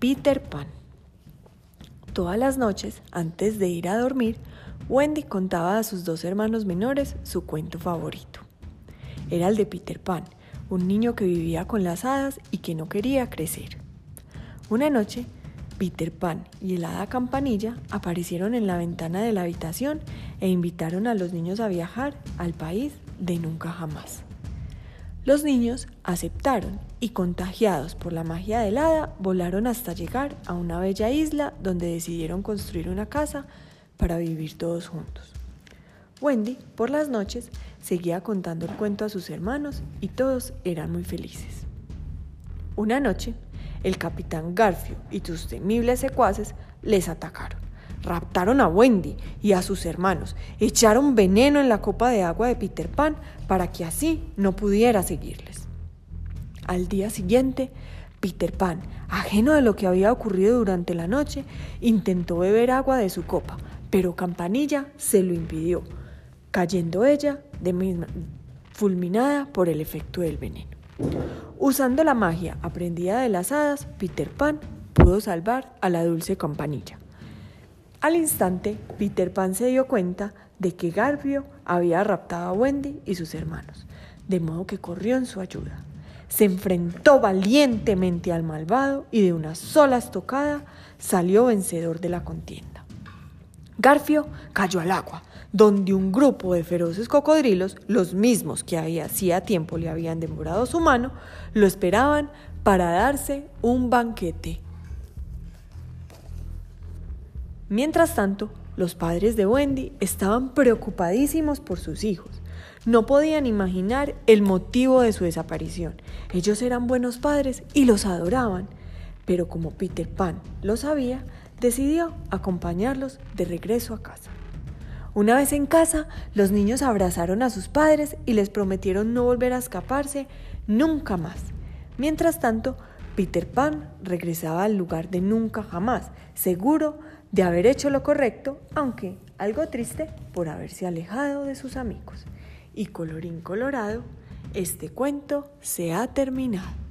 Peter Pan. Todas las noches, antes de ir a dormir, Wendy contaba a sus dos hermanos menores su cuento favorito. Era el de Peter Pan, un niño que vivía con las hadas y que no quería crecer. Una noche, Peter Pan y el hada Campanilla aparecieron en la ventana de la habitación e invitaron a los niños a viajar al país de nunca jamás. Los niños aceptaron y contagiados por la magia del hada volaron hasta llegar a una bella isla donde decidieron construir una casa para vivir todos juntos. Wendy, por las noches, seguía contando el cuento a sus hermanos y todos eran muy felices. Una noche, el capitán Garfio y sus temibles secuaces les atacaron raptaron a Wendy y a sus hermanos, echaron veneno en la copa de agua de Peter Pan para que así no pudiera seguirles. Al día siguiente, Peter Pan, ajeno de lo que había ocurrido durante la noche, intentó beber agua de su copa, pero Campanilla se lo impidió, cayendo ella de misma, fulminada por el efecto del veneno. Usando la magia aprendida de las hadas, Peter Pan pudo salvar a la dulce Campanilla. Al instante, Peter Pan se dio cuenta de que Garfio había raptado a Wendy y sus hermanos, de modo que corrió en su ayuda. Se enfrentó valientemente al malvado y de una sola estocada salió vencedor de la contienda. Garfio cayó al agua, donde un grupo de feroces cocodrilos, los mismos que hacía tiempo le habían demorado su mano, lo esperaban para darse un banquete. Mientras tanto, los padres de Wendy estaban preocupadísimos por sus hijos. No podían imaginar el motivo de su desaparición. Ellos eran buenos padres y los adoraban. Pero como Peter Pan lo sabía, decidió acompañarlos de regreso a casa. Una vez en casa, los niños abrazaron a sus padres y les prometieron no volver a escaparse nunca más. Mientras tanto, Peter Pan regresaba al lugar de nunca jamás, seguro de haber hecho lo correcto, aunque algo triste por haberse alejado de sus amigos. Y colorín colorado, este cuento se ha terminado.